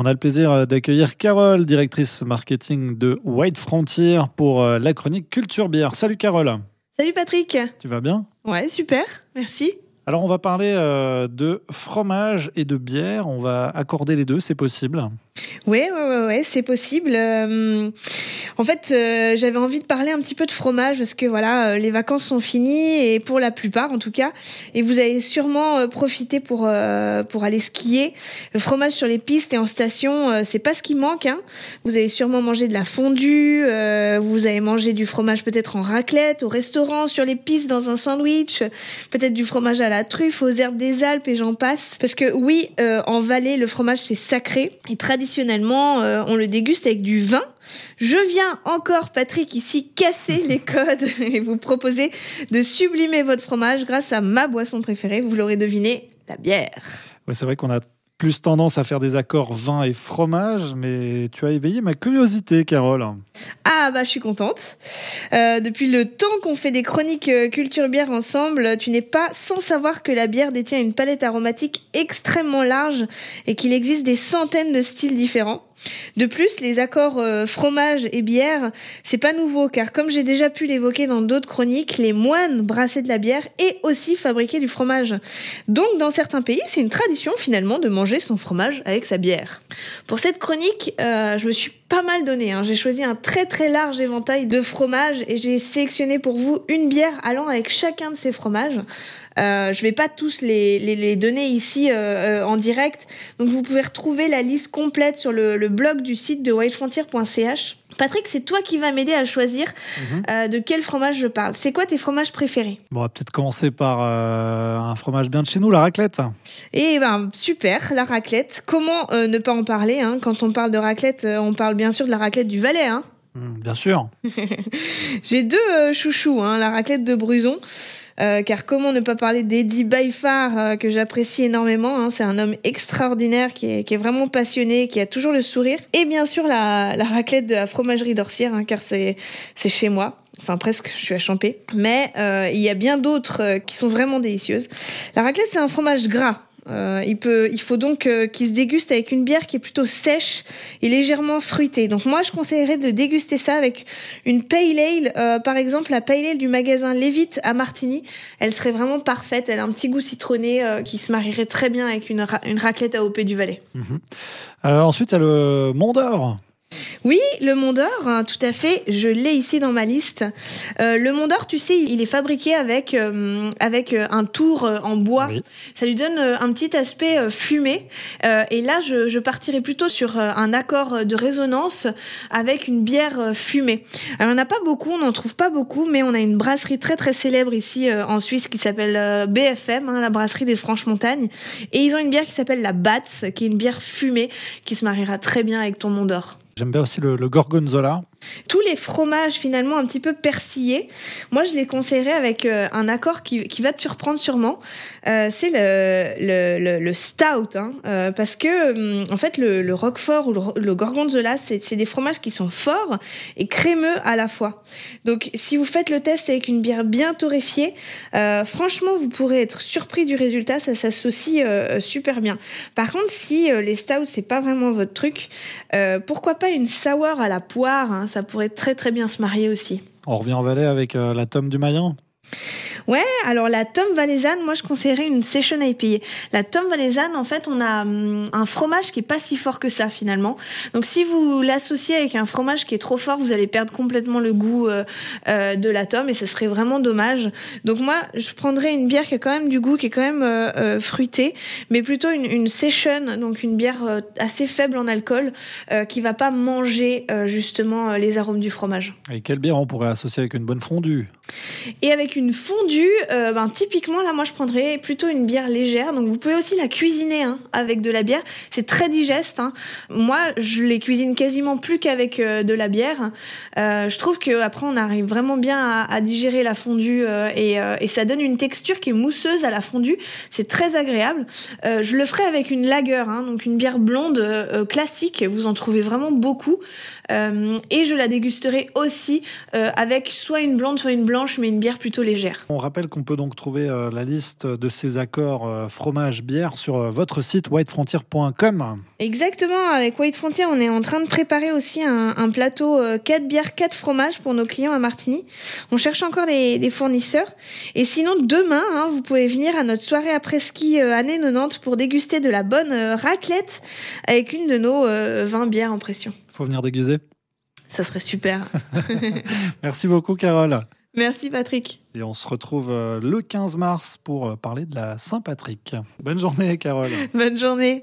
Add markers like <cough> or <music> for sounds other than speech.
On a le plaisir d'accueillir Carole, directrice marketing de White Frontier pour la chronique Culture Bière. Salut Carole. Salut Patrick. Tu vas bien? Ouais, super, merci. Alors on va parler de fromage et de bière. On va accorder les deux, c'est possible Oui, ouais, ouais, ouais, c'est possible. En fait, euh, j'avais envie de parler un petit peu de fromage parce que voilà, euh, les vacances sont finies et pour la plupart en tout cas, et vous avez sûrement euh, profité pour pour aller skier. Le fromage sur les pistes et en station, c'est pas ce qui manque. Hein. Vous avez sûrement mangé de la fondue, vous avez mangé du fromage peut-être en raclette au restaurant, sur les pistes dans un sandwich, peut-être du fromage à la truffe, aux herbes des Alpes et j'en passe. Parce que oui, en Valais, le fromage c'est sacré et traditionnellement, on le déguste avec du vin. Je viens encore, Patrick, ici casser les <laughs> codes et vous proposer de sublimer votre fromage grâce à ma boisson préférée. Vous l'aurez deviné, la bière. Ouais, c'est vrai qu'on a plus tendance à faire des accords vin et fromage, mais tu as éveillé ma curiosité, Carole. Ah bah je suis contente. Euh, depuis le temps qu'on fait des chroniques euh, culture bière ensemble, tu n'es pas sans savoir que la bière détient une palette aromatique extrêmement large et qu'il existe des centaines de styles différents. De plus, les accords euh, fromage et bière, c'est pas nouveau car comme j'ai déjà pu l'évoquer dans d'autres chroniques, les moines brassaient de la bière et aussi fabriquaient du fromage. Donc dans certains pays, c'est une tradition finalement de manger son fromage avec sa bière. Pour cette chronique, euh, je me suis pas mal donné. Hein. J'ai choisi un très très large éventail de fromages et j'ai sélectionné pour vous une bière allant avec chacun de ces fromages. Euh, je vais pas tous les, les, les donner ici euh, euh, en direct, donc vous pouvez retrouver la liste complète sur le, le blog du site de whitefrontier.ch. Patrick, c'est toi qui vas m'aider à choisir mhm. euh, de quel fromage je parle. C'est quoi tes fromages préférés? Bon, on va peut-être commencer par un fromage bien de chez nous, la raclette. Eh ben super, la raclette. Comment ne pas en parler hein? Quand on parle de raclette, on parle bien sûr de la raclette du Valais. Hein mmh, bien sûr. <laughs> J'ai deux chouchous, hein, la raclette de Bruson. Euh, car comment ne pas parler d'Eddie Bayfar, euh, que j'apprécie énormément. Hein. c'est un homme extraordinaire qui est, qui est, vraiment passionné, qui a toujours le sourire. Et bien sûr la, la raclette de la fromagerie d'Orsière, hein, car c'est chez moi. Enfin presque, je suis à Champé. Mais euh, il y a bien d'autres euh, qui sont vraiment délicieuses. La raclette, c'est un fromage gras. Euh, il, peut, il faut donc euh, qu'il se déguste avec une bière qui est plutôt sèche et légèrement fruitée. Donc moi, je conseillerais de déguster ça avec une pale ale, euh, par exemple la pale ale du magasin Levitt à Martigny. Elle serait vraiment parfaite. Elle a un petit goût citronné qui se marierait très bien avec une, raclette AOP du Valais. Mhm. ensuite, il y a le Mont d'Or. Oui, le Mont d'Or, hein, tout à fait. Je l'ai ici dans ma liste. Euh, le Mont d'Or, tu sais, il est fabriqué avec euh, avec euh, un tour en bois. Ça lui donne un petit aspect fumé. et là, je, je partirais plutôt sur un accord de résonance avec une bière fumée. Alors, on n'a pas beaucoup, on n'en trouve pas beaucoup, mais on a une brasserie très très célèbre ici en Suisse qui s'appelle BFM, hein, la brasserie des Franches-Montagnes. Et ils ont une bière qui s'appelle la Batz, qui est une bière fumée qui se mariera très bien avec ton Mont d'Or. J'aime bien aussi le, gorgonzola. Tous les fromages finalement un petit peu persillés, moi je les conseillerais avec euh, un accord qui, va te surprendre sûrement. Euh, c'est le, stout, hein, euh, parce que hum, en fait le, roquefort ou le, gorgonzola, c'est des fromages qui sont forts et crémeux à la fois. Donc si vous faites le test avec une bière bien torréfiée, franchement vous pourrez être surpris du résultat, ça s'associe super bien. Par contre si les stouts c'est pas vraiment votre truc, pourquoi pas une sour à la poire hein, ça pourrait très très bien se marier aussi. On revient en Valais avec euh, la tome du Mayen Ouais, alors la Tom Valaisanne, moi je conseillerais une session IPA. La Tom Valaisanne, en fait, on a hum, un fromage qui est pas si fort que ça finalement. Donc si vous l'associez avec un fromage qui est trop fort, vous allez perdre complètement le goût euh, euh, de la Tom et ça serait vraiment dommage. Donc moi, je prendrais une bière qui a quand même du goût, qui est quand même euh, fruitée, mais plutôt une, une session, donc une bière assez faible en alcool, qui va pas manger justement les arômes du fromage. Et quelle bière on pourrait associer avec une bonne fondue? Et avec une fondue euh, ben, typiquement, là, moi, je prendrais plutôt une bière légère. Donc, vous pouvez aussi la cuisiner hein, avec de la bière. C'est très digeste. Hein. Moi, je les cuisine quasiment plus qu'avec euh, de la bière. Euh, je trouve que après, on arrive vraiment bien à, digérer la fondue et, et, ça donne une texture qui est mousseuse à la fondue. C'est très agréable. je le ferai avec une lager, hein, donc une bière blonde classique. Vous en trouvez vraiment beaucoup. Et je la dégusterai aussi avec soit une blonde, soit une blanche, mais une bière plutôt légère. On rappelle qu'on peut donc trouver euh, la liste de ces accords euh, fromage, bière sur euh, votre site whitefrontier.com. Exactement, avec White Frontier, on est en train de préparer aussi un, un plateau 4 bières, 4 fromages pour nos clients à Martigny. On cherche encore des, des fournisseurs. Et sinon, demain, hein, vous pouvez venir à notre soirée après-ski année 90 pour déguster de la bonne raclette avec une de nos 20 bières en pression. Faut venir déguiser Ça serait super. <laughs> <laughs> Merci beaucoup, Carole. Merci, Patrick. Et on se retrouve euh, le 15 mars pour euh, parler de la Saint-Patrick. Bonne journée, Carole. Bonne journée.